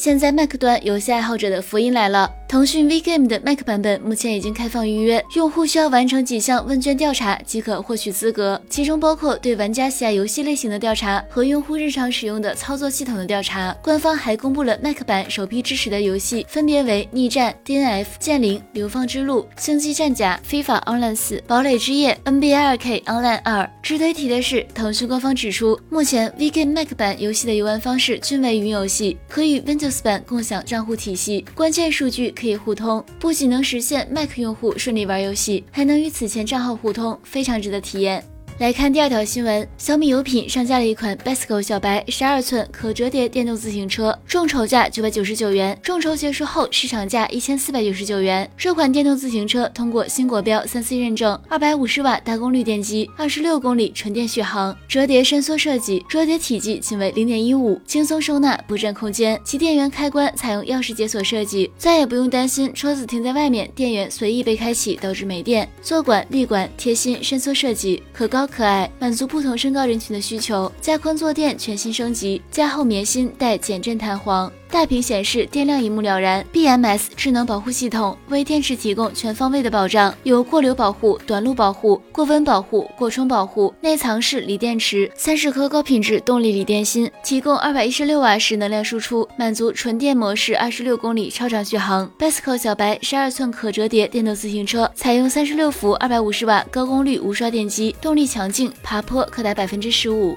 现在 Mac 端游戏爱好者的福音来了。腾讯 VGame 的 Mac 版本目前已经开放预约，用户需要完成几项问卷调查即可获取资格，其中包括对玩家喜爱游戏类型的调查和用户日常使用的操作系统的调查。官方还公布了 Mac 版首批支持的游戏，分别为逆战、DNF、剑灵、流放之路、星际战甲、非法 Online 四、堡垒之夜、NBA 2K Online 二。值得一提的是，腾讯官方指出，目前 VGame Mac 版游戏的游玩方式均为云游戏，可与 Windows 版共享账户体系，关键数据。可以互通，不仅能实现 Mac 用户顺利玩游戏，还能与此前账号互通，非常值得体验。来看第二条新闻，小米有品上架了一款 Basco 小白十二寸可折叠电动自行车，众筹价九百九十九元，众筹结束后市场价一千四百九十九元。这款电动自行车通过新国标三 C 认证，二百五十瓦大功率电机，二十六公里纯电续航，折叠伸缩设计，折叠体积仅为零点一五，轻松收纳不占空间。其电源开关采用钥匙解锁设计，再也不用担心车子停在外面，电源随意被开启导致没电。坐管、立管贴心伸缩设计，可高。可爱，满足不同身高人群的需求。加宽坐垫全新升级，加厚棉芯带减震弹簧。大屏显示，电量一目了然。BMS 智能保护系统为电池提供全方位的保障，有过流保护、短路保护、过温保护、过充保护。内藏式锂电池，三十颗高品质动力锂电芯，提供二百一十六瓦时能量输出，满足纯电模式二十六公里超长续航。Bicycle 小白十二寸可折叠电动自行车，采用三十六伏二百五十瓦高功率无刷电机，动力强劲，爬坡可达百分之十五。